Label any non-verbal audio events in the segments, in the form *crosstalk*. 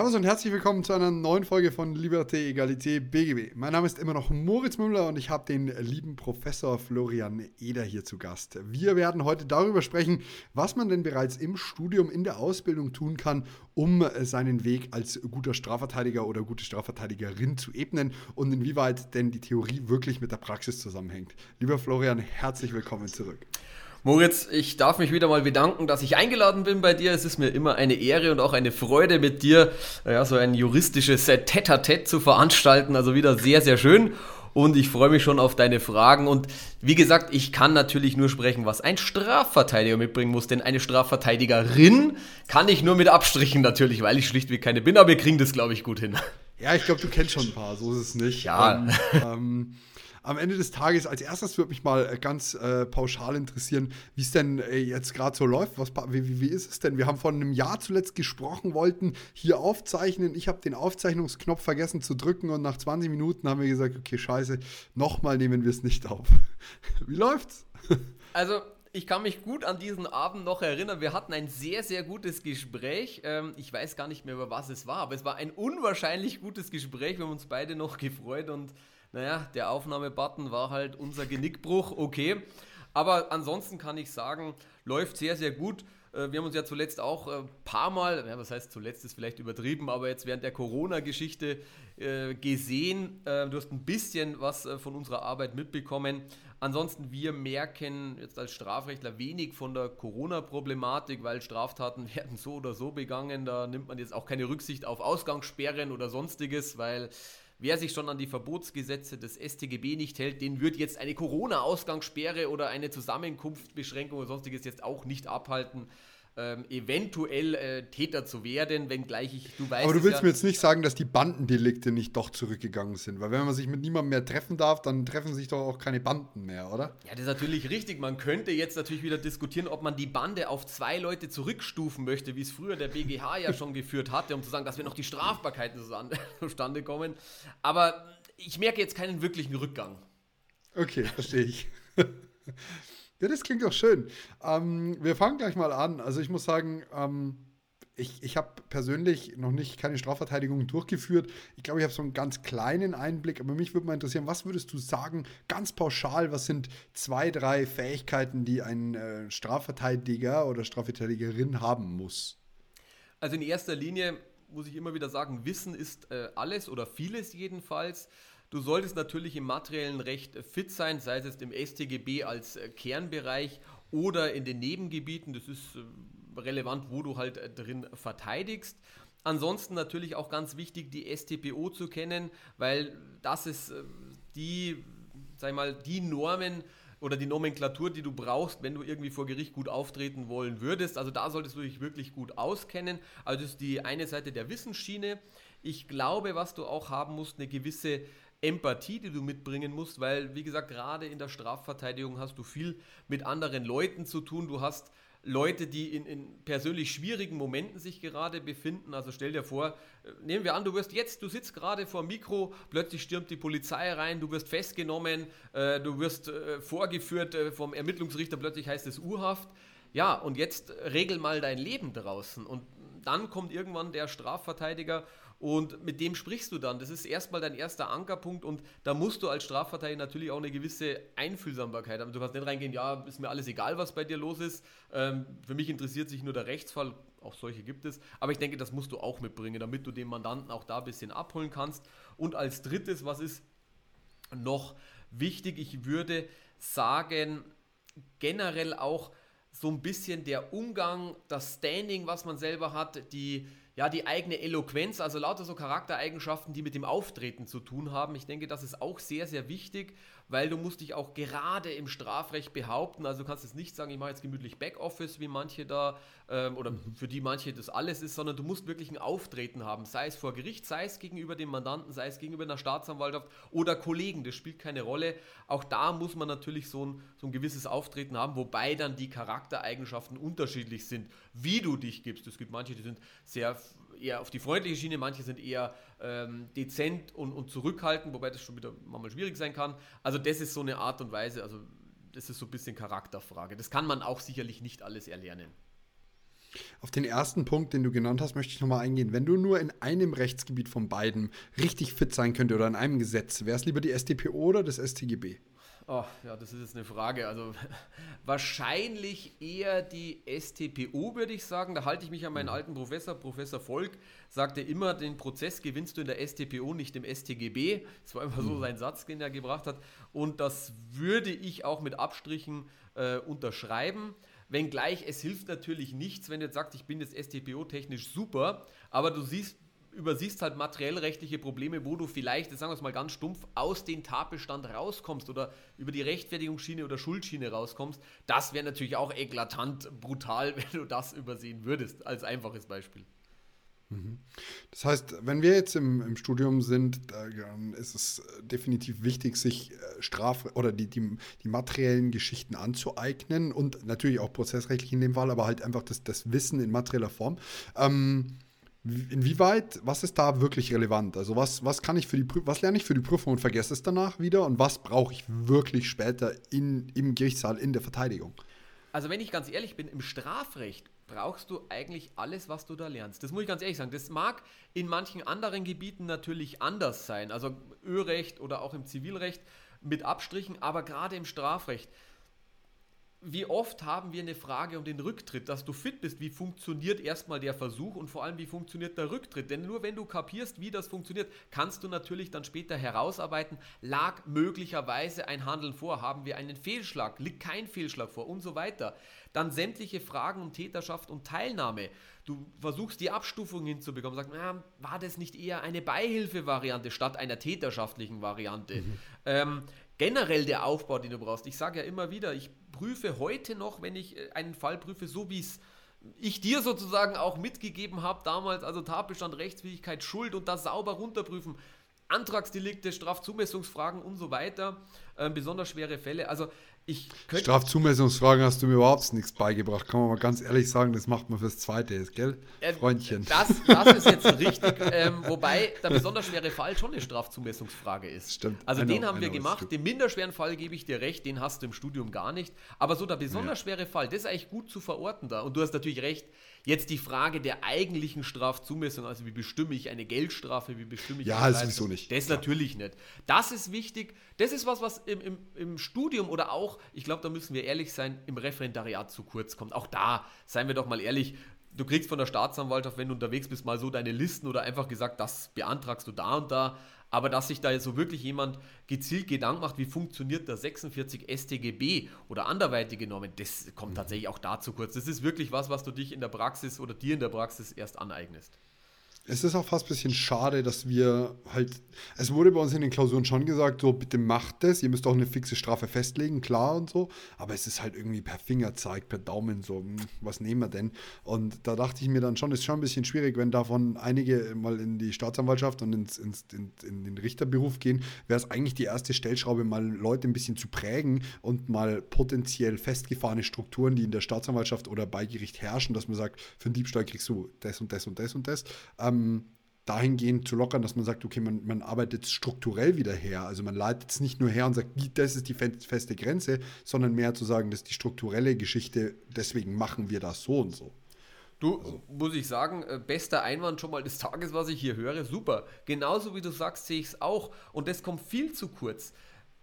Servus und herzlich willkommen zu einer neuen Folge von Liberté, Egalité, BGB. Mein Name ist immer noch Moritz Mümmler und ich habe den lieben Professor Florian Eder hier zu Gast. Wir werden heute darüber sprechen, was man denn bereits im Studium, in der Ausbildung tun kann, um seinen Weg als guter Strafverteidiger oder gute Strafverteidigerin zu ebnen und inwieweit denn die Theorie wirklich mit der Praxis zusammenhängt. Lieber Florian, herzlich willkommen zurück. Moritz, ich darf mich wieder mal bedanken, dass ich eingeladen bin bei dir. Es ist mir immer eine Ehre und auch eine Freude mit dir, ja, so ein juristisches Tete-a-Tete zu veranstalten. Also wieder sehr, sehr schön. Und ich freue mich schon auf deine Fragen. Und wie gesagt, ich kann natürlich nur sprechen, was ein Strafverteidiger mitbringen muss. Denn eine Strafverteidigerin kann ich nur mit Abstrichen natürlich, weil ich schlichtweg keine bin. Aber wir kriegen das, glaube ich, gut hin. Ja, ich glaube, du kennst schon ein paar. So ist es nicht. Ja. Ähm, *laughs* ähm, am Ende des Tages, als erstes würde mich mal äh, ganz äh, pauschal interessieren, wie es denn äh, jetzt gerade so läuft. Was, wie, wie, ist es denn? Wir haben vor einem Jahr zuletzt gesprochen, wollten hier aufzeichnen. Ich habe den Aufzeichnungsknopf vergessen zu drücken und nach 20 Minuten haben wir gesagt, okay, scheiße, nochmal nehmen wir es nicht auf. *laughs* wie läuft's? *laughs* Also, ich kann mich gut an diesen Abend noch erinnern. Wir hatten ein sehr, sehr gutes Gespräch. Ähm, ich weiß gar nicht mehr, über was es war, aber es war ein unwahrscheinlich gutes Gespräch. Wir haben uns beide noch gefreut und naja, der Aufnahmebutton war halt unser Genickbruch, okay. Aber ansonsten kann ich sagen, läuft sehr, sehr gut. Äh, wir haben uns ja zuletzt auch ein äh, paar Mal, ja, was heißt zuletzt ist vielleicht übertrieben, aber jetzt während der Corona-Geschichte äh, gesehen. du hast ein bisschen was von unserer Arbeit mitbekommen. Ansonsten, wir merken jetzt als Strafrechtler wenig von der Corona-Problematik, weil Straftaten *laughs* werden so oder so begangen. Da nimmt man jetzt auch keine Rücksicht auf Ausgangssperren oder sonstiges, weil Wer sich schon an die Verbotsgesetze des StGB nicht hält, den wird jetzt eine Corona-Ausgangssperre oder eine Zusammenkunftsbeschränkung oder sonstiges jetzt auch nicht abhalten ähm, eventuell äh, Täter zu werden, wenngleich ich, du weißt. Aber du willst ja, mir jetzt nicht sagen, dass die Bandendelikte nicht doch zurückgegangen sind, weil wenn man sich mit niemandem mehr treffen darf, dann treffen sich doch auch keine Banden mehr, oder? Ja, das ist natürlich richtig. Man könnte jetzt natürlich wieder diskutieren, ob man die Bande auf zwei Leute zurückstufen möchte, wie es früher der BGH ja *laughs* schon geführt hatte, um zu sagen, dass wir noch die Strafbarkeiten zustande *laughs* kommen. Aber ich merke jetzt keinen wirklichen Rückgang. Okay, verstehe ich. *laughs* Ja, das klingt doch schön. Ähm, wir fangen gleich mal an. Also ich muss sagen, ähm, ich, ich habe persönlich noch nicht keine Strafverteidigung durchgeführt. Ich glaube, ich habe so einen ganz kleinen Einblick, aber mich würde mal interessieren, was würdest du sagen, ganz pauschal, was sind zwei, drei Fähigkeiten, die ein äh, Strafverteidiger oder Strafverteidigerin haben muss? Also in erster Linie muss ich immer wieder sagen, Wissen ist äh, alles oder vieles jedenfalls. Du solltest natürlich im materiellen Recht fit sein, sei es jetzt im StGB als äh, Kernbereich oder in den Nebengebieten. Das ist äh, relevant, wo du halt äh, drin verteidigst. Ansonsten natürlich auch ganz wichtig, die StPO zu kennen, weil das ist die, sag mal, die Normen oder die Nomenklatur, die du brauchst, wenn du irgendwie vor Gericht gut auftreten wollen würdest. Also da solltest du dich wirklich gut auskennen. Also das ist die eine Seite der Wissensschiene. Ich glaube, was du auch haben musst, eine gewisse Empathie, die du mitbringen musst, weil, wie gesagt, gerade in der Strafverteidigung hast du viel mit anderen Leuten zu tun. Du hast Leute, die in, in, persönlich schwierigen Momenten sich gerade befinden. Also stell dir vor, äh, nehmen wir an, du wirst jetzt, du sitzt gerade vor dem Mikro, plötzlich stürmt die Polizei rein, du wirst festgenommen, äh, du wirst äh, vorgeführt äh, vom Ermittlungsrichter, plötzlich heißt es Urhaft. Ja, und jetzt regel mal dein Leben draußen. Und dann kommt irgendwann der Strafverteidiger und mit dem sprichst du dann. Das ist erstmal dein erster Ankerpunkt und da musst du als Strafverteidiger natürlich auch eine gewisse Einfühlsamkeit haben. Du kannst nicht reingehen, ja, ist mir alles egal, was bei dir los ist. Ähm, für mich interessiert sich nur der Rechtsfall, auch solche gibt es. Aber ich denke, das musst du auch mitbringen, damit du den Mandanten auch da ein bisschen abholen kannst. Und als drittes, was ist noch wichtig? Ich würde sagen, generell auch so ein bisschen der Umgang, das Standing, was man selber hat, die ja, die eigene Eloquenz, also lauter so Charaktereigenschaften, die mit dem Auftreten zu tun haben. Ich denke, das ist auch sehr, sehr wichtig, weil du musst dich auch gerade im Strafrecht behaupten. Also du kannst jetzt nicht sagen, ich mache jetzt gemütlich Backoffice, wie manche da, ähm, oder mhm. für die manche das alles ist, sondern du musst wirklich ein Auftreten haben, sei es vor Gericht, sei es gegenüber dem Mandanten, sei es gegenüber einer Staatsanwaltschaft oder Kollegen, das spielt keine Rolle. Auch da muss man natürlich so ein, so ein gewisses Auftreten haben, wobei dann die Charaktereigenschaften unterschiedlich sind, wie du dich gibst. Es gibt manche, die sind sehr eher auf die freundliche Schiene, manche sind eher ähm, dezent und, und zurückhaltend, wobei das schon wieder manchmal schwierig sein kann. Also das ist so eine Art und Weise, also das ist so ein bisschen Charakterfrage. Das kann man auch sicherlich nicht alles erlernen. Auf den ersten Punkt, den du genannt hast, möchte ich nochmal eingehen. Wenn du nur in einem Rechtsgebiet von beiden richtig fit sein könntest oder in einem Gesetz, wäre es lieber die StPO oder das StGB? Oh, ja, das ist jetzt eine Frage. Also *laughs* wahrscheinlich eher die STPO, würde ich sagen. Da halte ich mich an meinen mhm. alten Professor, Professor Volk, sagte immer, den Prozess gewinnst du in der STPO, nicht im STGB. Das war immer so mhm. sein Satz, den er gebracht hat. Und das würde ich auch mit Abstrichen äh, unterschreiben. Wenngleich, es hilft natürlich nichts, wenn du jetzt sagst, ich bin jetzt STPO-technisch super, aber du siehst übersiehst halt materiellrechtliche Probleme, wo du vielleicht, sagen wir es mal ganz stumpf, aus dem Tatbestand rauskommst oder über die Rechtfertigungsschiene oder Schuldschiene rauskommst. Das wäre natürlich auch eklatant brutal, *laughs* wenn du das übersehen würdest, als einfaches Beispiel. Mhm. Das heißt, wenn wir jetzt im, im Studium sind, dann ist es definitiv wichtig, sich äh, Straf- oder die, die, die, materiellen Geschichten anzueignen und natürlich auch prozessrechtlich in dem Fall, aber halt einfach das, das Wissen in materieller Form. Ähm, Inwieweit, was ist da wirklich relevant? Also was, was kann ich für die was lerne ich für die Prüfung und vergesse es danach wieder und was brauche ich wirklich später in, im Gerichtssaal in der Verteidigung? Also wenn ich ganz ehrlich bin, im Strafrecht brauchst du eigentlich alles, was du da lernst. Das muss ich ganz ehrlich sagen. Das mag in manchen anderen Gebieten natürlich anders sein, also Örecht oder auch im Zivilrecht mit Abstrichen, aber gerade im Strafrecht wie oft haben wir eine Frage um den Rücktritt, dass du fit bist, wie funktioniert erstmal der Versuch und vor allem, wie funktioniert der Rücktritt? Denn nur wenn du kapierst, wie das funktioniert, kannst du natürlich dann später herausarbeiten, lag möglicherweise ein Handeln vor, haben wir einen Fehlschlag, liegt kein Fehlschlag vor und so weiter. Dann sämtliche Fragen um Täterschaft und Teilnahme. Du versuchst die Abstufung hinzubekommen, sagst, na, war das nicht eher eine Beihilfevariante statt einer täterschaftlichen Variante? Mhm. Ähm, generell der Aufbau, den du brauchst. Ich sage ja immer wieder, ich prüfe heute noch, wenn ich äh, einen Fall prüfe, so wie es ich dir sozusagen auch mitgegeben habe damals, also Tatbestand, Rechtsfähigkeit, Schuld und das sauber runterprüfen. Antragsdelikte, Strafzumessungsfragen und so weiter, äh, besonders schwere Fälle. Also ich Strafzumessungsfragen hast du mir überhaupt nichts beigebracht. Kann man mal ganz ehrlich sagen, das macht man fürs Zweite, gell? Äh, Freundchen. Das, das ist jetzt richtig. ähm, wobei der besonders schwere Fall schon eine Strafzumessungsfrage ist. Stimmt. Also know, den haben wir gemacht. Den minderschweren Fall gebe ich dir recht, den hast du im Studium gar nicht. Aber so der besonders ja. schwere Fall, das ist eigentlich gut zu verorten da. Und du hast natürlich recht, Jetzt die Frage der eigentlichen Strafzumessung, also wie bestimme ich eine Geldstrafe, wie bestimme ich Ja, ist sowieso nicht. Das ja. natürlich nicht. Das ist wichtig. Das ist was, was im, im, im Studium oder auch, ich glaube, da müssen wir ehrlich sein, im Referendariat zu kurz kommt. Auch da, seien wir doch mal ehrlich, du kriegst von der Staatsanwaltschaft, wenn du unterwegs bist, mal so deine Listen oder einfach gesagt, das beantragst du da und da. Aber dass sich da so wirklich jemand gezielt Gedanken macht, wie funktioniert der 46 StGB oder anderweitige Normen, das kommt tatsächlich auch dazu kurz. Das ist wirklich was, was du dich in der Praxis oder dir in der Praxis erst aneignest es ist auch fast ein bisschen schade, dass wir halt, es wurde bei uns in den Klausuren schon gesagt, so bitte macht es, ihr müsst auch eine fixe Strafe festlegen, klar und so, aber es ist halt irgendwie per Fingerzeig, per Daumen so, hm, was nehmen wir denn? Und da dachte ich mir dann schon, ist schon ein bisschen schwierig, wenn davon einige mal in die Staatsanwaltschaft und ins, ins, in, in den Richterberuf gehen, wäre es eigentlich die erste Stellschraube, mal Leute ein bisschen zu prägen und mal potenziell festgefahrene Strukturen, die in der Staatsanwaltschaft oder bei Gericht herrschen, dass man sagt, für einen Diebstahl kriegst du das und das und das und das. Ähm, ähm, dahingehend zu lockern, dass man sagt, okay, man, man arbeitet strukturell wieder her. Also man leitet es nicht nur her und sagt, das ist die feste Grenze, sondern mehr zu sagen, das ist die strukturelle Geschichte, deswegen machen wir das so und so. Du, also. muss ich sagen, äh, bester Einwand schon mal des Tages, was ich hier höre, super. Genauso wie du sagst, sehe ich es auch. Und das kommt viel zu kurz.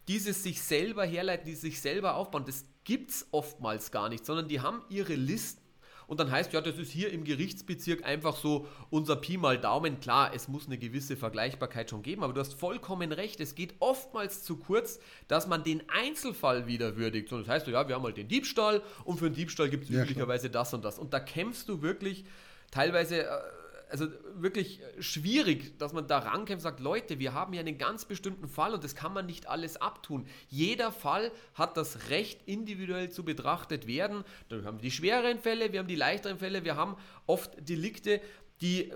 Dieses sich selber herleiten, dieses sich selber aufbauen, das gibt es oftmals gar nicht, sondern die haben ihre Listen und dann heißt, ja, das ist hier im Gerichtsbezirk einfach so unser Pi mal Daumen. Klar, es muss eine gewisse Vergleichbarkeit schon geben, aber du hast vollkommen recht. Es geht oftmals zu kurz, dass man den Einzelfall wieder würdigt. Und das heißt, ja, wir haben halt den Diebstahl und für den Diebstahl gibt es ja, üblicherweise klar. das und das. Und da kämpfst du wirklich teilweise. Äh, also wirklich schwierig, dass man da rankämpft und sagt, Leute, wir haben ja einen ganz bestimmten Fall und das kann man nicht alles abtun. Jeder Fall hat das Recht, individuell zu betrachtet werden. Dann haben wir die schwereren Fälle, wir haben die leichteren Fälle, wir haben oft Delikte, die äh,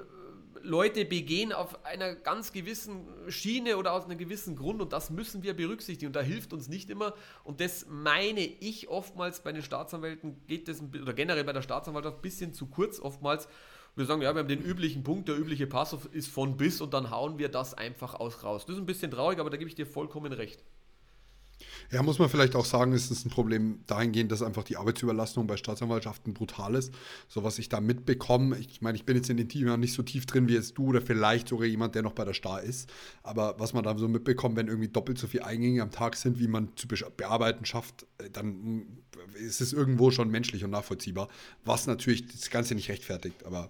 Leute begehen auf einer ganz gewissen Schiene oder aus einem gewissen Grund und das müssen wir berücksichtigen und da hilft uns nicht immer und das meine ich oftmals bei den Staatsanwälten geht das oder generell bei der Staatsanwaltschaft ein bisschen zu kurz oftmals wir sagen, ja, wir haben den üblichen Punkt, der übliche Pass ist von bis und dann hauen wir das einfach aus raus. Das ist ein bisschen traurig, aber da gebe ich dir vollkommen recht. Ja, muss man vielleicht auch sagen, ist es ein Problem dahingehend, dass einfach die Arbeitsüberlastung bei Staatsanwaltschaften brutal ist. So was ich da mitbekomme, ich meine, ich bin jetzt in den Teams nicht so tief drin wie jetzt du oder vielleicht sogar jemand, der noch bei der Star ist. Aber was man da so mitbekommt, wenn irgendwie doppelt so viele Eingänge am Tag sind, wie man zu bearbeiten schafft, äh, dann ist es irgendwo schon menschlich und nachvollziehbar, was natürlich das Ganze nicht rechtfertigt. Aber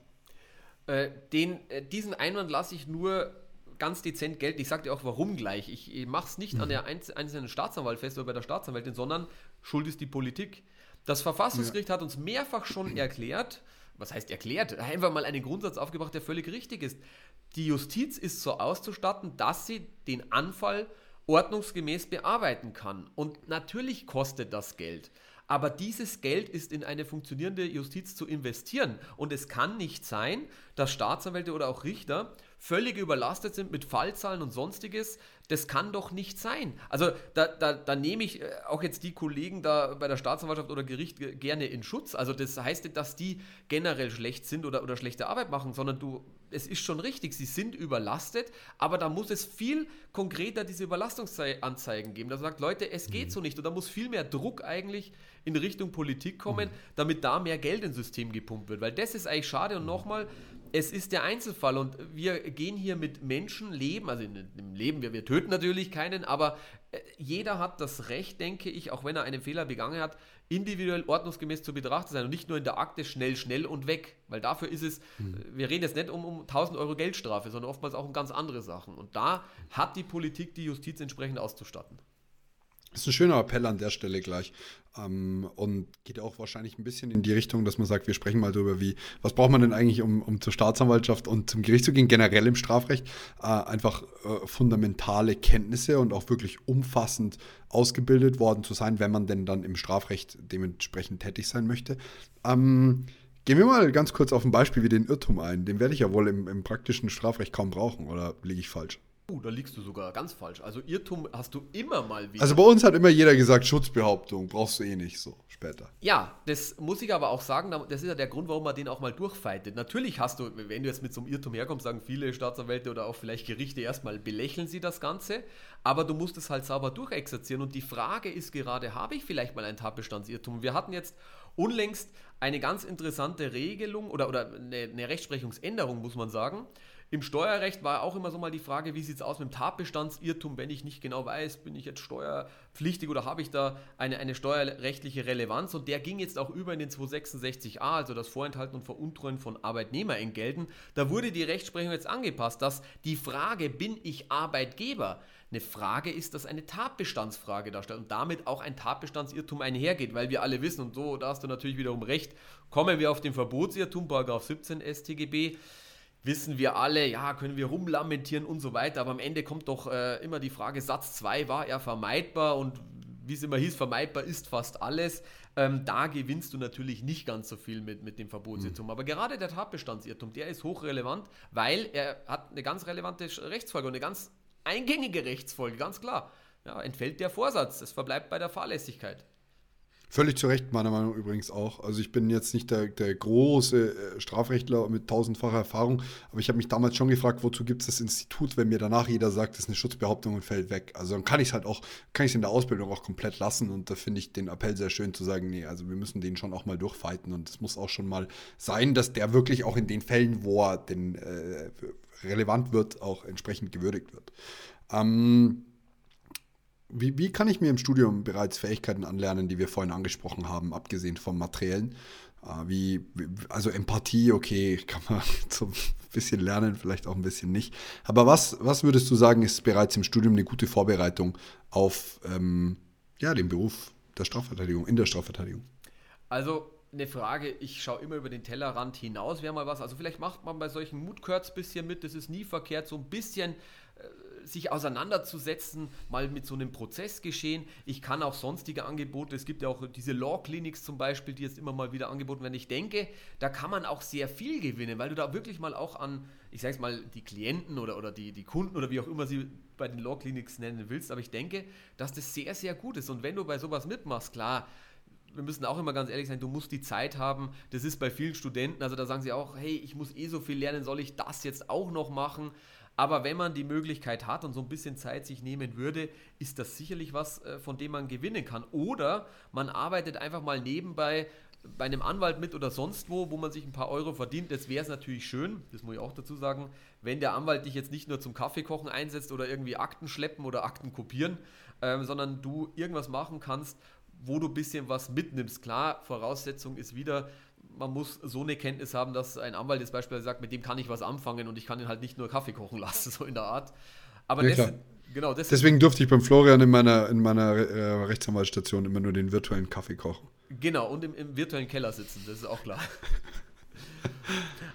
äh, den, äh, diesen Einwand lasse ich nur ganz dezent gelten. Ich sage dir auch, warum gleich. Ich mache es nicht mhm. an der einzelnen Staatsanwalt fest oder bei der Staatsanwältin, sondern schuld ist die Politik. Das Verfassungsgericht ja. hat uns mehrfach schon *clears throat* erklärt, was heißt erklärt, einfach mal einen Grundsatz aufgebracht, der völlig richtig ist. Die Justiz ist so auszustatten, dass sie den Anfall ordnungsgemäß bearbeiten kann. Und natürlich kostet das Geld. Aber dieses Geld ist in eine funktionierende Justiz zu investieren. Und es kann nicht sein, dass Staatsanwälte oder auch Richter völlig überlastet sind mit Fallzahlen und sonstiges. Das kann doch nicht sein. Also da, da, da nehme ich äh, auch jetzt die Kollegen da bei der Staatsanwaltschaft oder Gericht gerne in Schutz. Also das heißt nicht, dass die generell schlecht sind oder, oder schlechte Arbeit machen, sondern du, es ist schon richtig, sie sind überlastet, aber da muss es viel konkreter diese Überlastungsanzeigen geben. Da sagt, Leute, es geht mhm. so nicht. Und da muss viel mehr Druck eigentlich in Richtung Politik kommen, mhm. damit da mehr Geld ins System gepumpt wird. Weil das ist eigentlich schade. Und nochmal, es ist der Einzelfall und wir gehen hier mit Menschenleben, also im Leben, wir, wir töten natürlich keinen, aber äh, jeder hat das Recht, denke ich, auch wenn er einen Fehler begangen hat, individuell ordnungsgemäß zu betrachten sein und nicht nur in der Akte schnell, schnell und weg, weil dafür ist es, mhm. wir reden jetzt nicht um, um 1000 Euro Geldstrafe, sondern oftmals auch um ganz andere Sachen und da hat die Politik die Justiz entsprechend auszustatten. Das ist ein schöner Appell an der Stelle gleich. Ähm, und geht auch wahrscheinlich ein bisschen in die Richtung, dass man sagt, wir sprechen mal darüber, wie, was braucht man denn eigentlich, um, um zur Staatsanwaltschaft und zum Gericht zu gehen, generell im Strafrecht. Äh, einfach äh, fundamentale Kenntnisse und auch wirklich umfassend ausgebildet worden zu sein, wenn man denn dann im Strafrecht dementsprechend tätig sein möchte. Ähm, Gehen wir mal ganz kurz auf ein Beispiel wie den Irrtum ein. Den werde ich ja wohl im, im praktischen Strafrecht kaum brauchen, oder liege ich falsch? Uh, da liegst du sogar ganz falsch. Also Irrtum hast du immer mal wieder. Also bei uns hat immer jeder gesagt, Schutzbehauptung brauchst du eh nicht so später. Ja, das muss ich aber auch sagen, das ist ja der Grund, warum man den auch mal durchfeitet. Natürlich hast du, wenn du jetzt mit so einem Irrtum herkommst, sagen viele Staatsanwälte oder auch vielleicht Gerichte erstmal belächeln sie das Ganze, aber du musst es halt sauber durchexerzieren und die Frage ist gerade, habe ich vielleicht mal ein Tatbestandsirrtum? Wir hatten jetzt unlängst eine ganz interessante Regelung oder, oder eine, eine Rechtsprechungsänderung, muss man sagen. Im Steuerrecht war auch immer so mal die Frage, wie sieht es aus mit dem Tatbestandsirrtum, wenn ich nicht genau weiß, bin ich jetzt steuerpflichtig oder habe ich da eine, eine steuerrechtliche Relevanz? Und der ging jetzt auch über in den 266a, also das Vorenthalten und Veruntreuen von Arbeitnehmerentgelten. Da wurde die Rechtsprechung jetzt angepasst, dass die Frage, bin ich Arbeitgeber, eine Frage ist, dass eine Tatbestandsfrage darstellt und damit auch ein Tatbestandsirrtum einhergeht, weil wir alle wissen, und so, da hast du natürlich wiederum recht, kommen wir auf den Verbotsirrtum, Paragraph 17 StGB, wissen wir alle, ja, können wir rumlamentieren und so weiter, aber am Ende kommt doch äh, immer die Frage, Satz 2, war er vermeidbar und wie es immer hieß, vermeidbar ist fast alles. Ähm, da gewinnst du natürlich nicht ganz so viel mit, mit dem Verbotsirrtum. Mhm. Aber gerade der Tatbestandsirrtum, der ist hochrelevant, weil er hat eine ganz relevante Rechtsfolge und eine ganz eingängige Rechtsfolge, ganz klar. Ja, entfällt der Vorsatz, es verbleibt bei der Fahrlässigkeit. Völlig zu Recht, meiner Meinung nach übrigens auch. Also ich bin jetzt nicht der, der große äh, Strafrechtler mit tausendfacher Erfahrung, aber ich habe mich damals schon gefragt, wozu gibt es das Institut, wenn mir danach jeder sagt, das ist eine Schutzbehauptung und fällt weg. Also dann kann ich es halt auch, kann ich es in der Ausbildung auch komplett lassen und da finde ich den Appell sehr schön zu sagen, nee, also wir müssen den schon auch mal durchfighten und es muss auch schon mal sein, dass der wirklich auch in den Fällen, wo er denn äh, relevant wird, auch entsprechend gewürdigt wird. Ähm, wie, wie kann ich mir im Studium bereits Fähigkeiten anlernen, die wir vorhin angesprochen haben, abgesehen vom Materiellen? Äh, wie, also Empathie, okay, *laughs* kann man so ein bisschen lernen, vielleicht auch ein bisschen nicht. Aber was, was würdest du sagen, ist bereits im Studium eine gute Vorbereitung auf ähm, ja, den Beruf der Strafverteidigung, in der Strafverteidigung? Also eine Frage, ich schaue immer über den Tellerrand hinaus, wäre mal was. Also vielleicht macht man bei solchen Moodcourts ein bisschen mit, das ist nie verkehrt, so ein bisschen äh, sich auseinanderzusetzen, mal mit so einem Prozessgeschehen. Ich kann auch sonstige Angebote, es gibt ja auch diese Law Clinics zum Beispiel, die jetzt immer mal wieder angeboten werden. Ich denke, da kann man auch sehr viel gewinnen, weil du da wirklich mal auch an, ich sage es mal, die Klienten oder, oder die, die Kunden oder wie auch immer sie bei den Law Clinics nennen willst, aber ich denke, dass das sehr, sehr gut ist. Und wenn du bei sowas mitmachst, klar, wir müssen auch immer ganz ehrlich sein, du musst die Zeit haben. Das ist bei vielen Studenten, also da sagen sie auch, hey, ich muss eh so viel lernen, soll ich das jetzt auch noch machen? Aber wenn man die Möglichkeit hat und so ein bisschen Zeit sich nehmen würde, ist das sicherlich was, äh, von dem man gewinnen kann. Oder man arbeitet einfach mal nebenbei bei einem Anwalt mit oder sonst wo, wo man sich ein paar Euro verdient. Das wäre es natürlich schön, das muss ich auch dazu sagen, wenn der Anwalt dich jetzt nicht nur zum Kaffeekochen einsetzt oder irgendwie Akten schleppen oder Akten kopieren, ähm, sondern du irgendwas machen kannst, wo du ein bisschen was mitnimmst. Klar, Voraussetzung ist wieder, man muss so eine Kenntnis haben, dass ein Anwalt jetzt beispielsweise sagt, mit dem kann ich was anfangen und ich kann ihn halt nicht nur Kaffee kochen *laughs* lassen, so in der Art. Aber ja, das, genau, das deswegen durfte ich beim Florian in meiner, in meiner äh, Rechtsanwaltsstation immer nur den virtuellen Kaffee kochen. Genau, und im, im virtuellen Keller sitzen, das ist auch klar. *laughs*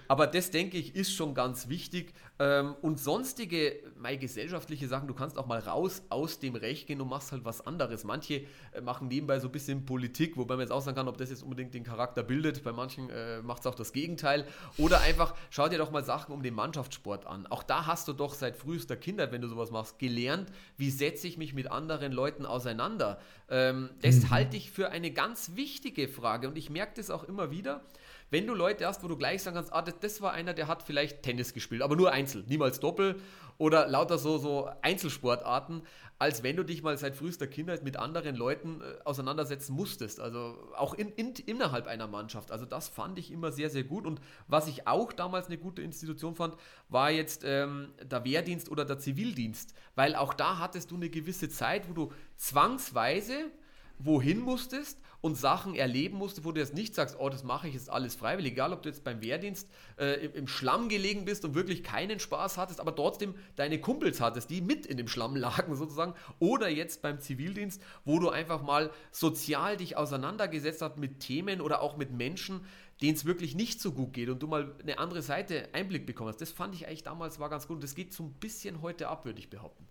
Aber das, denke ich, ist schon ganz wichtig. Ähm, und sonstige, mal gesellschaftliche Sachen, du kannst auch mal raus aus dem Recht gehen und machst halt was anderes. Manche äh, machen nebenbei so ein bisschen Politik, wobei man jetzt auch sagen kann, ob das jetzt unbedingt den Charakter bildet. Bei manchen äh, macht es auch das Gegenteil. Oder einfach, schau dir doch mal Sachen um den Mannschaftssport an. Auch da hast du doch seit frühester Kindheit, wenn du sowas machst, gelernt, wie setze ich mich mit anderen Leuten auseinander. Ähm, das mhm. halte ich für eine ganz wichtige Frage und ich merke das auch immer wieder wenn du Leute hast, wo du gleich sagen kannst, ah, das, das war einer, der hat vielleicht Tennis gespielt, aber nur Einzel, niemals Doppel oder lauter so, so Einzelsportarten, als wenn du dich mal seit frühester Kindheit mit anderen Leuten äh, auseinandersetzen musstest. Also auch in, in, innerhalb einer Mannschaft. Also das fand ich immer sehr, sehr gut. Und was ich auch damals eine gute Institution fand, war jetzt ähm, der Wehrdienst oder der Zivildienst. Weil auch da hattest du eine gewisse Zeit, wo du zwangsweise wohin musstest und Sachen erleben musstest, wo du jetzt nicht sagst, oh, das mache ich jetzt alles freiwillig, egal ob du jetzt beim Wehrdienst äh, im, Schlamm gelegen bist und wirklich keinen Spaß hattest, aber trotzdem deine Kumpels hattest, die mit in dem Schlamm *laughs* lagen sozusagen, oder jetzt beim Zivildienst, wo du einfach mal sozial dich auseinandergesetzt hast mit Themen oder auch mit Menschen, denen es wirklich nicht so gut geht und du mal eine andere Seite Einblick bekommst. Das fand ich eigentlich damals war ganz gut und das geht so ein bisschen heute ab, würde ich behaupten.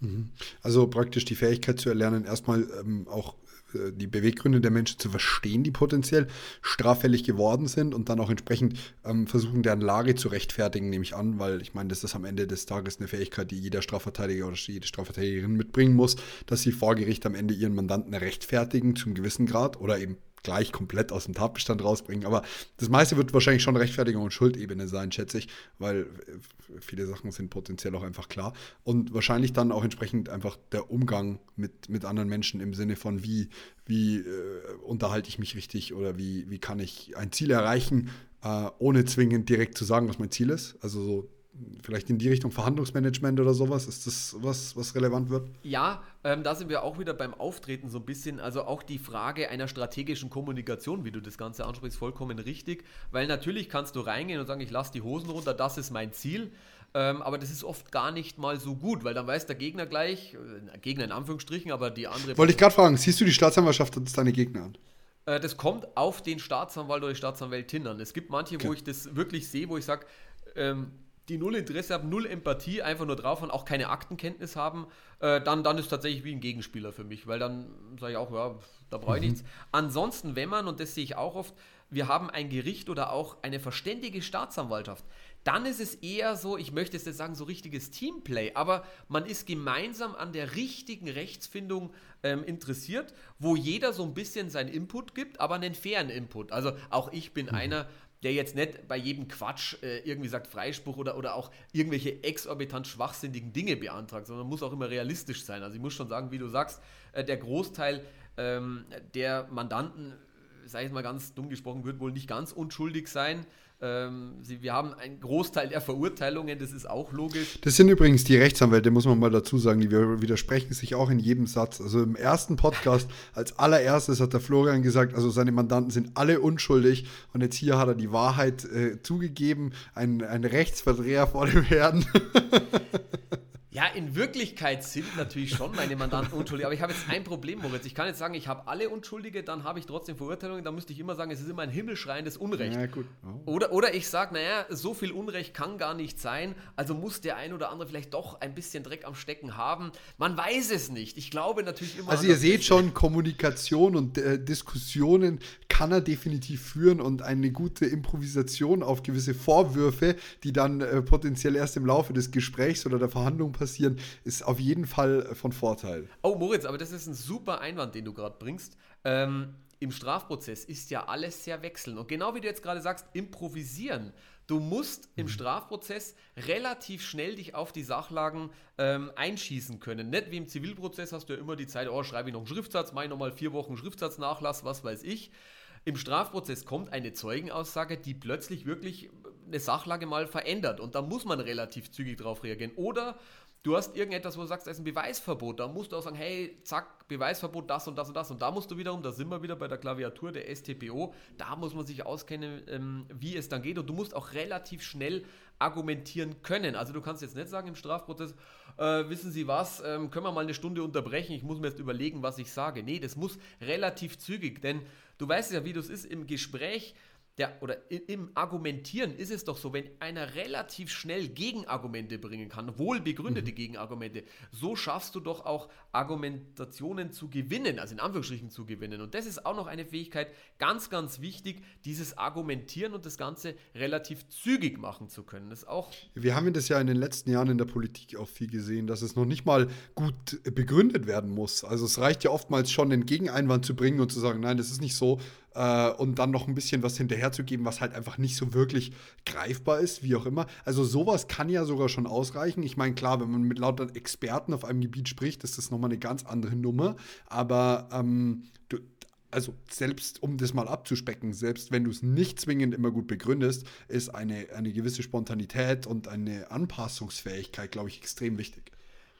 Mhm. Also praktisch die Fähigkeit zu erlernen, erstmal ähm, auch die Beweggründe der Menschen zu verstehen, die potenziell straffällig geworden sind und dann auch entsprechend ähm, versuchen, deren Lage zu rechtfertigen, nehme ich an, weil ich meine, das ist am Ende des Tages eine Fähigkeit, die jeder Strafverteidiger oder jede Strafverteidigerin mitbringen muss, dass sie vor Gericht am Ende ihren Mandanten rechtfertigen zum gewissen Grad oder eben gleich komplett aus dem Tatbestand rausbringen. Aber das meiste wird wahrscheinlich schon Rechtfertigung und Schuldebene sein, schätze ich, weil viele Sachen sind potenziell auch einfach klar. Und wahrscheinlich dann auch entsprechend einfach der Umgang mit, mit anderen Menschen im Sinne von, wie, wie äh, unterhalte ich mich richtig oder wie, wie kann ich ein Ziel erreichen, äh, ohne zwingend direkt zu sagen, was mein Ziel ist. Also so vielleicht in die Richtung Verhandlungsmanagement oder sowas? Ist das was, was relevant wird? Ja, ähm, da sind wir auch wieder beim Auftreten so ein bisschen. Also auch die Frage einer strategischen Kommunikation, wie du das Ganze ansprichst, vollkommen richtig. Weil natürlich kannst du reingehen und sagen, ich lasse die Hosen runter, das ist mein Ziel. Ähm, aber das ist oft gar nicht mal so gut, weil dann weiß der Gegner gleich, äh, Gegner in Anführungsstrichen, aber die andere. Wollte ich gerade fragen, siehst du die Staatsanwaltschaft als deine Gegner an? Äh, das kommt auf den Staatsanwalt oder die Staatsanwältin an. Es gibt manche, okay. wo ich das wirklich sehe, wo ich sage, ähm, die null Interesse haben, null Empathie, einfach nur drauf und auch keine Aktenkenntnis haben, äh, dann, dann ist tatsächlich wie ein Gegenspieler für mich, weil dann sage ich auch, ja, da brauche ich mhm. nichts. Ansonsten, wenn man, und das sehe ich auch oft, wir haben ein Gericht oder auch eine verständige Staatsanwaltschaft, dann ist es eher so, ich möchte es jetzt sagen, so richtiges Teamplay, aber man ist gemeinsam an der richtigen Rechtsfindung ähm, interessiert, wo jeder so ein bisschen seinen Input gibt, aber einen fairen Input. Also auch ich bin mhm. einer, der jetzt nicht bei jedem Quatsch äh, irgendwie sagt Freispruch oder, oder auch irgendwelche exorbitant schwachsinnigen Dinge beantragt, sondern muss auch immer realistisch sein. Also ich muss schon sagen, wie du sagst, äh, der Großteil ähm, der Mandanten, sage ich mal ganz dumm gesprochen, wird wohl nicht ganz unschuldig sein. Ähm, sie, wir haben einen Großteil der Verurteilungen, das ist auch logisch. Das sind übrigens die Rechtsanwälte, muss man mal dazu sagen, die widersprechen sich auch in jedem Satz. Also im ersten Podcast, *laughs* als allererstes hat der Florian gesagt, also seine Mandanten sind alle unschuldig und jetzt hier hat er die Wahrheit äh, zugegeben, ein, ein Rechtsverdreher vor dem Herrn. *laughs* Ja, in Wirklichkeit sind natürlich schon meine Mandanten unschuldig, aber ich habe jetzt ein Problem, Moritz. Ich kann jetzt sagen, ich habe alle Unschuldige, dann habe ich trotzdem Verurteilungen, dann müsste ich immer sagen, es ist immer ein himmelschreiendes Unrecht. Ja, gut. Oh. Oder, oder ich sage, naja, so viel Unrecht kann gar nicht sein, also muss der ein oder andere vielleicht doch ein bisschen Dreck am Stecken haben. Man weiß es nicht. Ich glaube natürlich immer. Also ihr seht schon, Kommunikation und äh, Diskussionen kann er definitiv führen und eine gute Improvisation auf gewisse Vorwürfe, die dann äh, potenziell erst im Laufe des Gesprächs oder der Verhandlung passieren, ist auf jeden Fall von Vorteil. Oh, Moritz, aber das ist ein super Einwand, den du gerade bringst. Ähm, Im Strafprozess ist ja alles sehr wechselnd. Und genau wie du jetzt gerade sagst, improvisieren. Du musst im mhm. Strafprozess relativ schnell dich auf die Sachlagen ähm, einschießen können. Nicht wie im Zivilprozess hast du ja immer die Zeit, oh, schreibe ich noch einen Schriftsatz, mache ich nochmal vier Wochen Schriftsatznachlass, was weiß ich. Im Strafprozess kommt eine Zeugenaussage, die plötzlich wirklich eine Sachlage mal verändert und da muss man relativ zügig darauf reagieren. Oder du hast irgendetwas, wo du sagst, es ist ein Beweisverbot. Da musst du auch sagen, hey, zack, Beweisverbot, das und das und das. Und da musst du wiederum, da sind wir wieder bei der Klaviatur der STPO, da muss man sich auskennen, ähm, wie es dann geht. Und du musst auch relativ schnell argumentieren können. Also du kannst jetzt nicht sagen im Strafprozess, äh, wissen Sie was, ähm, können wir mal eine Stunde unterbrechen, ich muss mir jetzt überlegen, was ich sage. Nee, das muss relativ zügig, denn du weißt ja, wie das ist im Gespräch der, oder im Argumentieren ist es doch so, wenn einer relativ schnell Gegenargumente bringen kann, wohl begründete mhm. Gegenargumente, so schaffst du doch auch Argumentationen zu gewinnen, also in Anführungsstrichen zu gewinnen. Und das ist auch noch eine Fähigkeit, ganz, ganz wichtig, dieses Argumentieren und das Ganze relativ zügig machen zu können. Das auch Wir haben das ja in den letzten Jahren in der Politik auch viel gesehen, dass es noch nicht mal gut begründet werden muss. Also es reicht ja oftmals schon, den Gegeneinwand zu bringen und zu sagen, nein, das ist nicht so, äh, und dann noch ein bisschen was hinterherzugeben, was halt einfach nicht so wirklich greifbar ist, wie auch immer. Also sowas kann ja sogar schon ausreichen. Ich meine, klar, wenn man mit lauter Experten auf einem Gebiet spricht, ist das nochmal eine ganz andere Nummer. Aber ähm, du, also selbst um das mal abzuspecken, selbst wenn du es nicht zwingend immer gut begründest, ist eine, eine gewisse Spontanität und eine Anpassungsfähigkeit, glaube ich, extrem wichtig.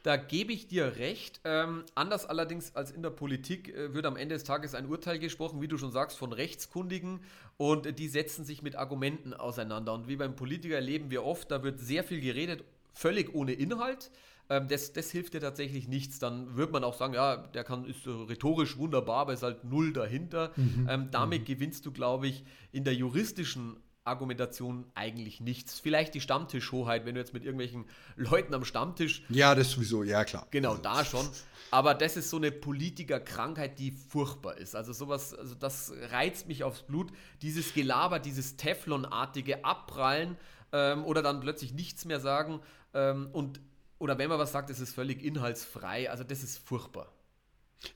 Da gebe ich dir recht. Ähm, anders allerdings als in der Politik äh, wird am Ende des Tages ein Urteil gesprochen, wie du schon sagst, von Rechtskundigen und äh, die setzen sich mit Argumenten auseinander. Und wie beim Politiker erleben wir oft, da wird sehr viel geredet, völlig ohne Inhalt. Ähm, das, das, hilft dir tatsächlich nichts. Dann wird man auch sagen, ja, der kann, ist rhetorisch wunderbar, aber ist halt null dahinter. Mhm. Ähm, damit mhm. gewinnst du, glaube ich, in der juristischen Argumentation eigentlich nichts. Vielleicht die Stammtischhoheit, wenn du jetzt mit irgendwelchen Leuten am Stammtisch. Ja, das sowieso, ja klar. Genau, da schon. Aber das ist so eine Politikerkrankheit, die furchtbar ist. Also sowas, also das reizt mich aufs Blut. Dieses Gelaber, dieses Teflonartige Abprallen ähm, oder dann plötzlich nichts mehr sagen. Ähm, und oder wenn man was sagt, ist es völlig inhaltsfrei. Also das ist furchtbar.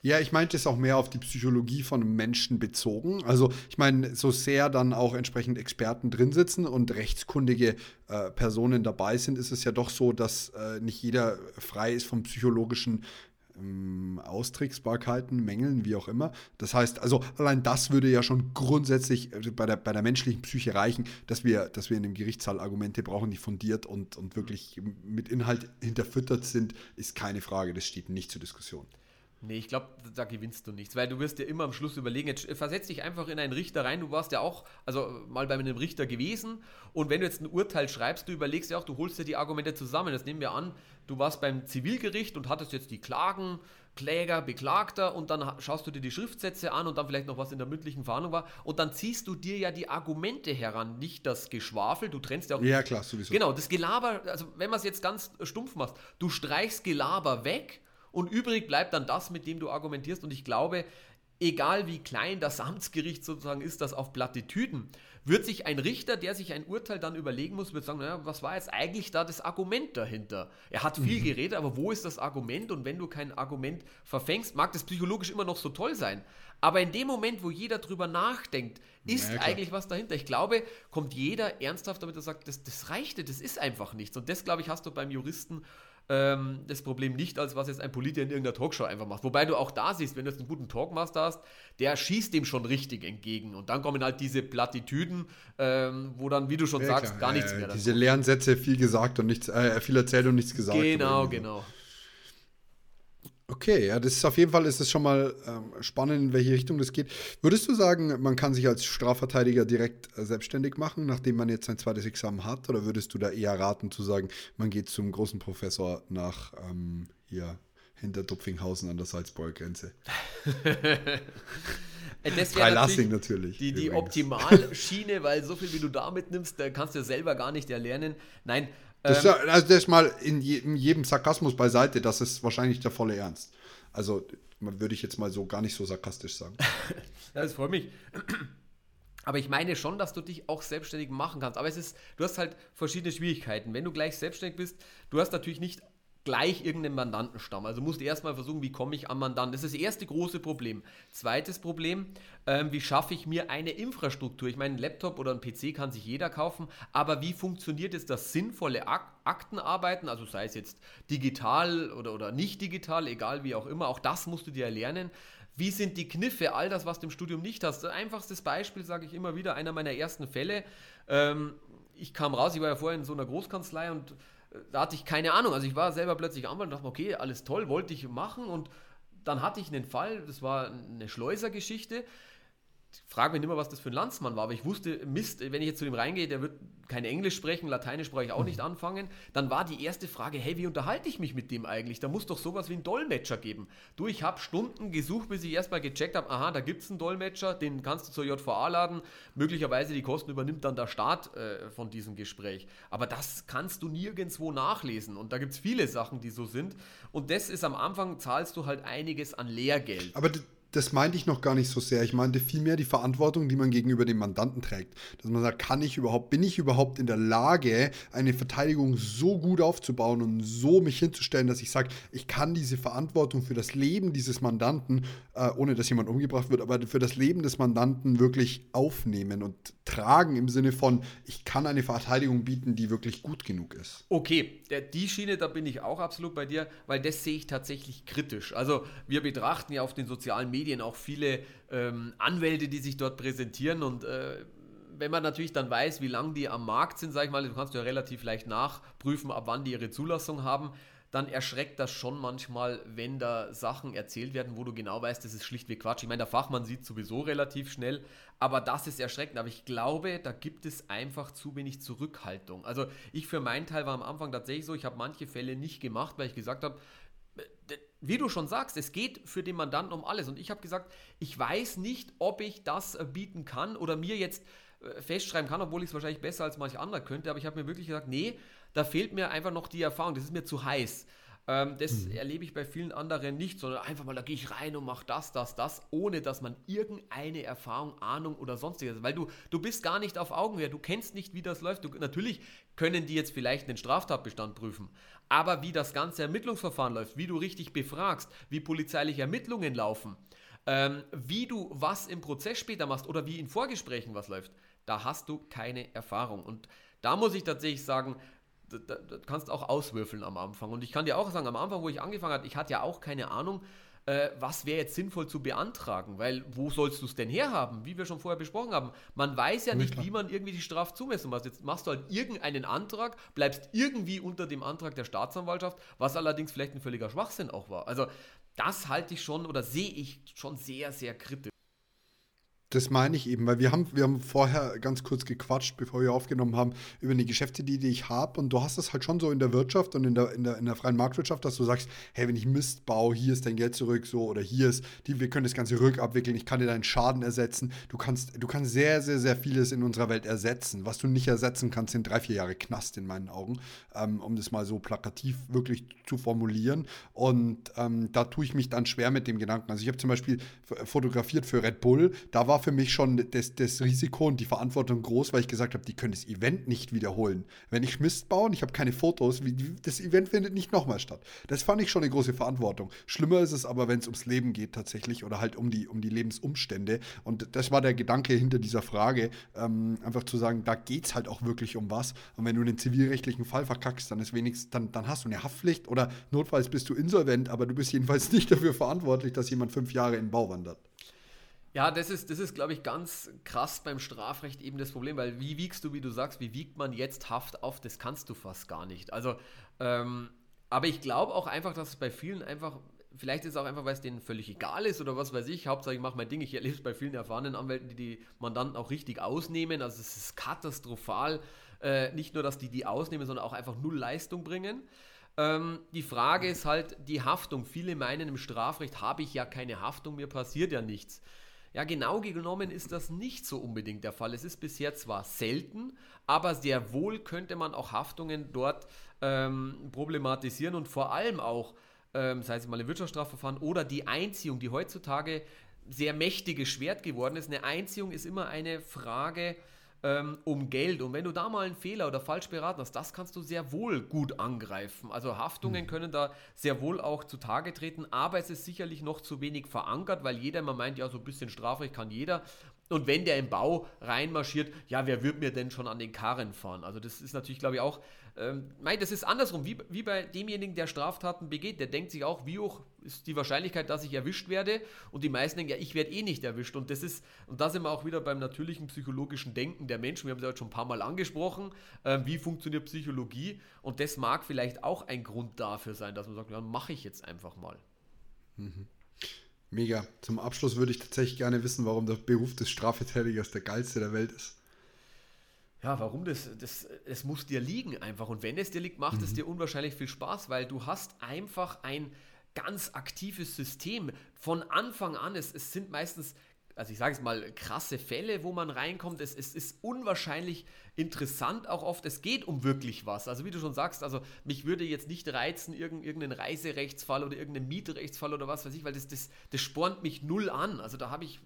Ja, ich meinte es auch mehr auf die Psychologie von Menschen bezogen. Also ich meine, so sehr dann auch entsprechend Experten drin sitzen und rechtskundige äh, Personen dabei sind, ist es ja doch so, dass äh, nicht jeder frei ist von psychologischen ähm, Austricksbarkeiten, Mängeln, wie auch immer. Das heißt, also allein das würde ja schon grundsätzlich also bei, der, bei der menschlichen Psyche reichen, dass wir, dass wir in dem Gerichtssaal Argumente brauchen, die fundiert und, und wirklich mit Inhalt hinterfüttert sind, ist keine Frage. Das steht nicht zur Diskussion. Nee, ich glaube, da gewinnst du nichts, weil du wirst dir immer am Schluss überlegen, jetzt versetz dich einfach in einen Richter rein, du warst ja auch, also mal bei einem Richter gewesen und wenn du jetzt ein Urteil schreibst, du überlegst ja auch, du holst dir die Argumente zusammen. Das nehmen wir an, du warst beim Zivilgericht und hattest jetzt die Klagen, Kläger, Beklagter und dann schaust du dir die Schriftsätze an und dann vielleicht noch was in der mündlichen Verhandlung war und dann ziehst du dir ja die Argumente heran, nicht das Geschwafel, du trennst ja auch... Ja, klar, sowieso. Genau, das Gelaber, also wenn man es jetzt ganz stumpf macht, du streichst Gelaber weg und übrig bleibt dann das, mit dem du argumentierst. Und ich glaube, egal wie klein das Amtsgericht sozusagen ist, das auf Plattitüden, wird sich ein Richter, der sich ein Urteil dann überlegen muss, wird sagen, naja, was war jetzt eigentlich da das Argument dahinter? Er hat viel mhm. geredet, aber wo ist das Argument? Und wenn du kein Argument verfängst, mag das psychologisch immer noch so toll sein. Aber in dem Moment, wo jeder drüber nachdenkt, ist ja, eigentlich was dahinter. Ich glaube, kommt jeder ernsthaft damit, er sagt, das, das reichte, das ist einfach nichts. Und das, glaube ich, hast du beim Juristen ähm, das Problem nicht, als was jetzt ein Politiker in irgendeiner Talkshow einfach macht. Wobei du auch da siehst, wenn du jetzt einen guten Talkmaster hast, der schießt dem schon richtig entgegen. Und dann kommen halt diese Plattitüden, ähm, wo dann, wie du schon ja, sagst, klar. gar nichts äh, mehr. Diese leeren Sätze, viel gesagt und nichts, äh, viel erzählt und nichts gesagt. Genau, genau. Okay, ja, das ist auf jeden Fall ist es schon mal ähm, spannend, in welche Richtung das geht. Würdest du sagen, man kann sich als Strafverteidiger direkt äh, selbstständig machen, nachdem man jetzt sein zweites Examen hat? Oder würdest du da eher raten zu sagen, man geht zum großen Professor nach ähm, hier hinter Dupfinghausen an der Salzburger Grenze? *laughs* Äh, das wäre natürlich, natürlich, die, die Optimalschiene, weil so viel wie du da mitnimmst, da kannst du ja selber gar nicht erlernen. Nein, das, ähm, also das mal in, je, in, jedem Sarkasmus beiseite, das ist wahrscheinlich der volle Ernst. Also würde ich jetzt mal so gar nicht so sarkastisch sagen. *laughs* das freut mich. *clears throat* Aber ich meine schon, dass du dich auch selbstständig machen kannst. Aber es ist, du hast halt verschiedene Schwierigkeiten. Wenn du gleich selbstständig bist, du hast natürlich nicht gleich irgendeinen Mandantenstamm. Also musst du erstmal versuchen, wie komme ich an Mandanten. Das ist das erste große Problem. Zweites Problem, ähm, wie schaffe ich mir eine Infrastruktur? Ich meine, ein Laptop oder ein PC kann sich jeder kaufen, aber wie funktioniert jetzt das sinnvolle Ak Aktenarbeiten, also sei es jetzt digital oder, oder nicht digital, egal wie auch immer, auch das musst du dir lernen. Wie sind die Kniffe, all das, was du im Studium nicht hast? Einfachstes Beispiel, sage ich immer wieder, einer meiner ersten Fälle. Ähm, ich kam raus, ich war ja vorher in so einer Großkanzlei und da hatte ich keine Ahnung. Also ich war selber plötzlich Anwalt und dachte, okay, alles toll, wollte ich machen und dann hatte ich einen Fall, das war eine Schleusergeschichte frage mich nicht mehr, was das für ein Landsmann war, aber ich wusste, Mist, wenn ich jetzt zu dem reingehe, der wird kein Englisch sprechen, Lateinisch brauche ich auch nicht anfangen. Dann war die erste Frage, hey, wie unterhalte ich mich mit dem eigentlich? Da muss doch sowas wie ein Dolmetscher geben. Du, ich habe Stunden gesucht, bis ich erstmal gecheckt habe, aha, da gibt es einen Dolmetscher, den kannst du zur JVA laden. Möglicherweise die Kosten übernimmt dann der Staat äh, von diesem Gespräch. Aber das kannst du nirgendwo nachlesen. Und da gibt es viele Sachen, die so sind. Und das ist am Anfang, zahlst du halt einiges an Lehrgeld. Aber das meinte ich noch gar nicht so sehr. Ich meinte vielmehr die Verantwortung, die man gegenüber dem Mandanten trägt. Dass man sagt, kann ich überhaupt, bin ich überhaupt in der Lage, eine Verteidigung so gut aufzubauen und so mich hinzustellen, dass ich sage, ich kann diese Verantwortung für das Leben dieses Mandanten, äh, ohne dass jemand umgebracht wird, aber für das Leben des Mandanten wirklich aufnehmen und tragen im Sinne von, ich kann eine Verteidigung bieten, die wirklich gut genug ist. Okay, die Schiene, da bin ich auch absolut bei dir, weil das sehe ich tatsächlich kritisch. Also wir betrachten ja auf den sozialen Medien auch viele ähm, Anwälte, die sich dort präsentieren und äh, wenn man natürlich dann weiß, wie lange die am Markt sind, sag ich mal, du kannst ja relativ leicht nachprüfen, ab wann die ihre Zulassung haben, dann erschreckt das schon manchmal, wenn da Sachen erzählt werden, wo du genau weißt, das ist schlichtweg Quatsch. Ich meine, der Fachmann sieht sowieso relativ schnell, aber das ist erschreckend. Aber ich glaube, da gibt es einfach zu wenig Zurückhaltung. Also ich für meinen Teil war am Anfang tatsächlich so, ich habe manche Fälle nicht gemacht, weil ich gesagt habe, wie du schon sagst, es geht für den Mandanten um alles. Und ich habe gesagt, ich weiß nicht, ob ich das äh, bieten kann oder mir jetzt äh, festschreiben kann, obwohl ich es wahrscheinlich besser als manch anderer könnte. Aber ich habe mir wirklich gesagt, nee, da fehlt mir einfach noch die Erfahrung. Das ist mir zu heiß. Ähm, das mhm. erlebe ich bei vielen anderen nicht, sondern einfach mal, da gehe ich rein und mache das, das, das, ohne dass man irgendeine Erfahrung, Ahnung oder sonstiges, weil du, du bist gar nicht auf Augenhöhe, du kennst nicht, wie das läuft. Du, natürlich können die jetzt vielleicht einen Straftatbestand prüfen, aber wie das ganze Ermittlungsverfahren läuft, wie du richtig befragst, wie polizeiliche Ermittlungen laufen, ähm, wie du was im Prozess später machst oder wie in Vorgesprächen was läuft, da hast du keine Erfahrung. Und da muss ich tatsächlich sagen, du kannst auch auswürfeln am Anfang. Und ich kann dir auch sagen, am Anfang, wo ich angefangen habe, ich hatte ja auch keine Ahnung, äh, was wäre jetzt sinnvoll zu beantragen, weil wo sollst du es denn herhaben, wie wir schon vorher besprochen haben. Man weiß ja nicht, wie man irgendwie die Strafzumessung macht. Jetzt machst du halt irgendeinen Antrag, bleibst irgendwie unter dem Antrag der Staatsanwaltschaft, was allerdings vielleicht ein völliger Schwachsinn auch war. Also das halte ich schon oder sehe ich schon sehr, sehr kritisch. Das meine ich eben, weil wir haben, wir haben vorher ganz kurz gequatscht, bevor wir aufgenommen haben, über eine Geschäftsidee, die ich habe. Und du hast es halt schon so in der Wirtschaft und in der, in, der, in der freien Marktwirtschaft, dass du sagst, hey, wenn ich Mist baue, hier ist dein Geld zurück, so, oder hier ist, die, wir können das Ganze rückabwickeln, ich kann dir deinen Schaden ersetzen. Du kannst, du kannst sehr, sehr, sehr vieles in unserer Welt ersetzen. Was du nicht ersetzen kannst, sind drei, vier Jahre Knast in meinen Augen, ähm, um das mal so plakativ wirklich zu formulieren. Und ähm, da tue ich mich dann schwer mit dem Gedanken. Also ich habe zum Beispiel fotografiert für Red Bull, da war für mich schon das, das Risiko und die Verantwortung groß, weil ich gesagt habe, die können das Event nicht wiederholen. Wenn ich Mist baue und ich habe keine Fotos, das Event findet nicht nochmal statt. Das fand ich schon eine große Verantwortung. Schlimmer ist es aber, wenn es ums Leben geht tatsächlich oder halt um die, um die Lebensumstände. Und das war der Gedanke hinter dieser Frage, ähm, einfach zu sagen, da geht es halt auch wirklich um was. Und wenn du einen zivilrechtlichen Fall verkackst, dann ist wenigstens, dann, dann hast du eine Haftpflicht oder notfalls bist du insolvent, aber du bist jedenfalls *laughs* nicht dafür verantwortlich, dass jemand fünf Jahre in den Bau wandert. Ja, das ist, das ist, glaube ich, ganz krass beim Strafrecht eben das Problem, weil wie wiegst du, wie du sagst, wie wiegt man jetzt Haft auf? Das kannst du fast gar nicht. Also, ähm, aber ich glaube auch einfach, dass es bei vielen einfach vielleicht ist es auch einfach, weil es denen völlig egal ist oder was weiß ich. Hauptsache ich mache mein Ding. Ich erlebe es bei vielen erfahrenen Anwälten, die die Mandanten auch richtig ausnehmen. Also es ist katastrophal. Äh, nicht nur, dass die die ausnehmen, sondern auch einfach null Leistung bringen. Ähm, die Frage ist halt die Haftung. Viele meinen, im Strafrecht habe ich ja keine Haftung, mir passiert ja nichts. Ja, genau genommen ist das nicht so unbedingt der Fall. Es ist bisher zwar selten, aber sehr wohl könnte man auch Haftungen dort ähm, problematisieren und vor allem auch, ähm, sei es mal im Wirtschaftsstrafverfahren oder die Einziehung, die heutzutage sehr mächtiges Schwert geworden ist. Eine Einziehung ist immer eine Frage ähm, um Geld. Und wenn du da mal einen Fehler oder falsch beraten hast, das kannst du sehr wohl gut angreifen. Also Haftungen mhm. können da sehr wohl auch zutage treten, aber es ist sicherlich noch zu wenig verankert, weil jeder immer meint, ja, so ein bisschen Strafrecht kann jeder. Und wenn der im Bau reinmarschiert, ja, wer wird mir denn schon an den Karren fahren? Also das ist natürlich, glaube ich, auch ähm, das ist andersrum, wie, wie bei demjenigen, der Straftaten begeht. Der denkt sich auch, wie hoch ist die Wahrscheinlichkeit, dass ich erwischt werde? Und die meisten denken, ja, ich werde eh nicht erwischt. Und das ist, und da sind wir auch wieder beim natürlichen psychologischen Denken der Menschen. Wir haben es ja heute schon ein paar Mal angesprochen. Ähm, wie funktioniert Psychologie? Und das mag vielleicht auch ein Grund dafür sein, dass man sagt, dann mache ich jetzt einfach mal. Mhm. Mega. Zum Abschluss würde ich tatsächlich gerne wissen, warum der Beruf des Strafverteidigers der geilste der Welt ist. Ja, warum das? das? Es muss dir liegen einfach. Und wenn es dir liegt, macht mhm. es dir unwahrscheinlich viel Spaß, weil du hast einfach ein ganz aktives System. Von Anfang an, es, es sind meistens, also ich sage es mal, krasse Fälle, wo man reinkommt. Es, es ist unwahrscheinlich interessant auch oft. Es geht um wirklich was. Also wie du schon sagst, also mich würde jetzt nicht reizen, irgendeinen Reiserechtsfall oder irgendeinen Mietrechtsfall oder was weiß ich, weil das, das, das spornt mich null an. Also da habe ich,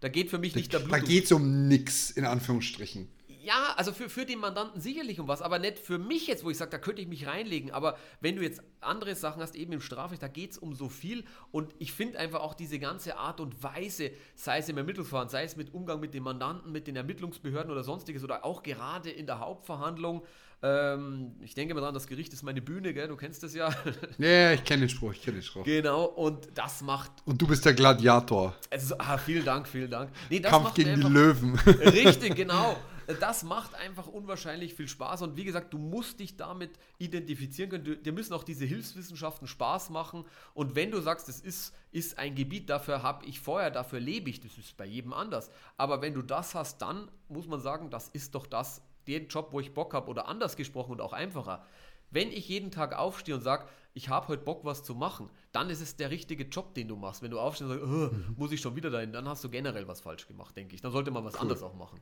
da geht für mich nicht der Blut. Da geht es um nichts, in Anführungsstrichen ja, also für, für den Mandanten sicherlich um was, aber nicht für mich jetzt, wo ich sage, da könnte ich mich reinlegen. Aber wenn du jetzt andere Sachen hast, eben im Strafrecht, da geht es um so viel. Und ich finde einfach auch diese ganze Art und Weise, sei es im Ermittlungsverfahren, sei es mit Umgang mit den Mandanten, mit den Ermittlungsbehörden oder sonstiges oder auch gerade in der Hauptverhandlung, ähm, ich denke mal dran, das Gericht ist meine Bühne, gell? Du kennst das ja. *laughs* Ja, ich kenne den Spruch, ich kenne den Spruch. Genau, und das macht. Und du bist der Gladiator. Also, ah, vielen Dank, vielen Dank. Nee, Kampf gegen die Löwen. Richtig, genau. *laughs* Das macht einfach unwahrscheinlich viel Spaß und wie gesagt, du musst dich damit identifizieren können. Du, dir müssen auch diese Hilfswissenschaften Spaß machen und wenn du sagst, es ist, ist ein Gebiet, dafür habe ich vorher, dafür lebe ich, das ist bei jedem anders. Aber wenn du das hast, dann muss man sagen, das ist doch das, den Job, wo ich Bock habe oder anders gesprochen und auch einfacher. Wenn ich jeden Tag aufstehe und sage, ich habe heute Bock, was zu machen, dann ist es der richtige Job, den du machst. Wenn du aufstehst und sagst, oh, muss ich schon wieder dahin, dann hast du generell was falsch gemacht, denke ich. Dann sollte man was cool. anderes auch machen.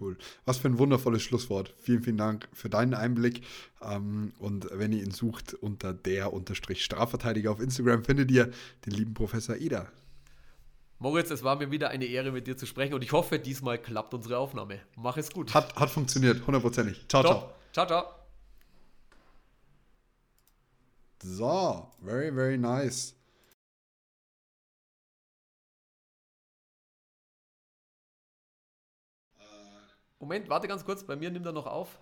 Cool. Was für ein wundervolles Schlusswort. Vielen, vielen Dank für deinen Einblick. Ähm, und wenn ihr ihn sucht, unter der Unterstrich Strafverteidiger auf Instagram findet ihr den lieben Professor Eder. Moritz, es war mir wieder eine Ehre, mit dir zu sprechen und ich hoffe, diesmal klappt unsere Aufnahme. Mach es gut. Hat, hat funktioniert, hundertprozentig. Ciao, ciao. Ciao, ciao. So, very, very nice. Moment, warte ganz kurz, bei mir nimmt er noch auf.